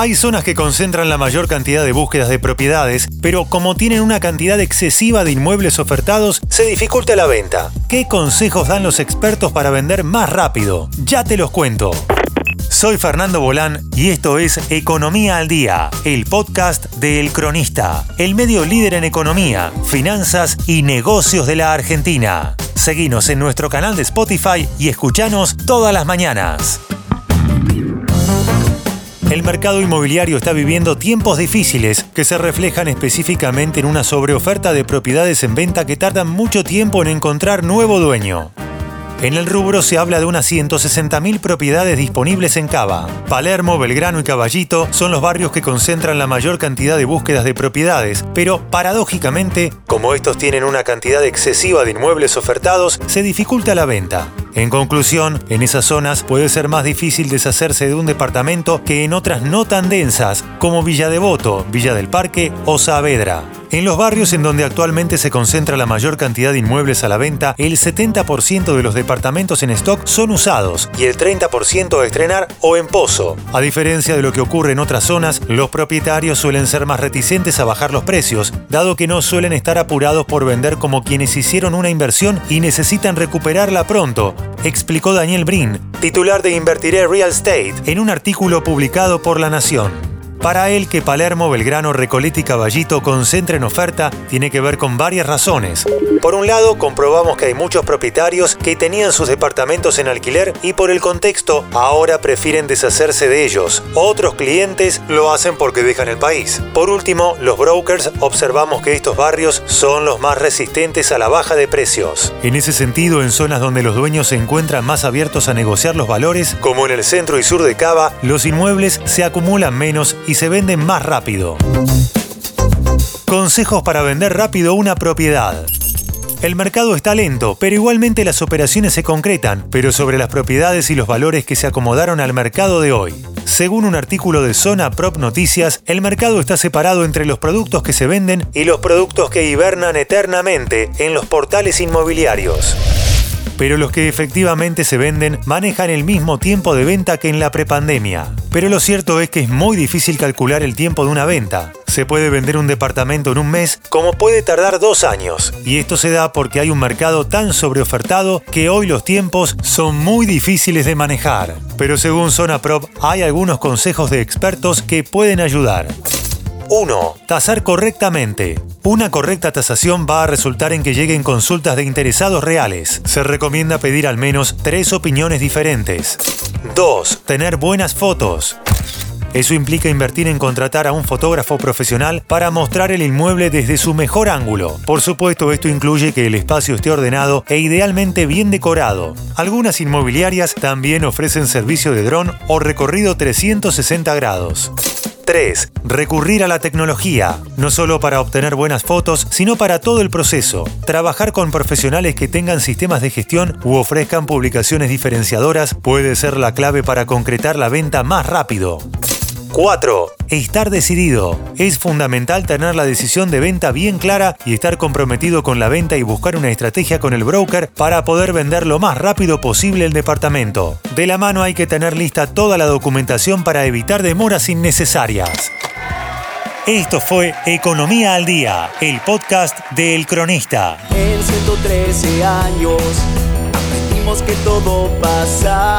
Hay zonas que concentran la mayor cantidad de búsquedas de propiedades, pero como tienen una cantidad excesiva de inmuebles ofertados, se dificulta la venta. ¿Qué consejos dan los expertos para vender más rápido? Ya te los cuento. Soy Fernando Bolán y esto es Economía al Día, el podcast de El Cronista, el medio líder en economía, finanzas y negocios de la Argentina. Seguinos en nuestro canal de Spotify y escuchanos todas las mañanas. El mercado inmobiliario está viviendo tiempos difíciles que se reflejan específicamente en una sobreoferta de propiedades en venta que tardan mucho tiempo en encontrar nuevo dueño. En el rubro se habla de unas 160.000 propiedades disponibles en Cava. Palermo, Belgrano y Caballito son los barrios que concentran la mayor cantidad de búsquedas de propiedades, pero paradójicamente, como estos tienen una cantidad excesiva de inmuebles ofertados, se dificulta la venta. En conclusión, en esas zonas puede ser más difícil deshacerse de un departamento que en otras no tan densas, como Villa Devoto, Villa del Parque o Saavedra. En los barrios en donde actualmente se concentra la mayor cantidad de inmuebles a la venta, el 70% de los departamentos en stock son usados y el 30% a estrenar o en pozo. A diferencia de lo que ocurre en otras zonas, los propietarios suelen ser más reticentes a bajar los precios, dado que no suelen estar apurados por vender como quienes hicieron una inversión y necesitan recuperarla pronto, explicó Daniel Brin, titular de Invertiré Real Estate, en un artículo publicado por La Nación. Para él que Palermo, Belgrano, Recoleta y Caballito concentren oferta tiene que ver con varias razones. Por un lado, comprobamos que hay muchos propietarios que tenían sus departamentos en alquiler y por el contexto ahora prefieren deshacerse de ellos. Otros clientes lo hacen porque dejan el país. Por último, los brokers observamos que estos barrios son los más resistentes a la baja de precios. En ese sentido, en zonas donde los dueños se encuentran más abiertos a negociar los valores, como en el centro y sur de Cava, los inmuebles se acumulan menos y se venden más rápido. Consejos para vender rápido una propiedad. El mercado está lento, pero igualmente las operaciones se concretan, pero sobre las propiedades y los valores que se acomodaron al mercado de hoy. Según un artículo de Zona Prop Noticias, el mercado está separado entre los productos que se venden y los productos que hibernan eternamente en los portales inmobiliarios pero los que efectivamente se venden manejan el mismo tiempo de venta que en la prepandemia. Pero lo cierto es que es muy difícil calcular el tiempo de una venta. Se puede vender un departamento en un mes como puede tardar dos años. Y esto se da porque hay un mercado tan sobreofertado que hoy los tiempos son muy difíciles de manejar. Pero según Zona Prop hay algunos consejos de expertos que pueden ayudar. 1. Tasar correctamente. Una correcta tasación va a resultar en que lleguen consultas de interesados reales. Se recomienda pedir al menos tres opiniones diferentes. 2. Tener buenas fotos. Eso implica invertir en contratar a un fotógrafo profesional para mostrar el inmueble desde su mejor ángulo. Por supuesto, esto incluye que el espacio esté ordenado e idealmente bien decorado. Algunas inmobiliarias también ofrecen servicio de dron o recorrido 360 grados. 3. Recurrir a la tecnología, no solo para obtener buenas fotos, sino para todo el proceso. Trabajar con profesionales que tengan sistemas de gestión u ofrezcan publicaciones diferenciadoras puede ser la clave para concretar la venta más rápido. 4. Estar decidido. Es fundamental tener la decisión de venta bien clara y estar comprometido con la venta y buscar una estrategia con el broker para poder vender lo más rápido posible el departamento. De la mano hay que tener lista toda la documentación para evitar demoras innecesarias. Esto fue Economía al Día, el podcast de El Cronista. En 113 años aprendimos que todo pasa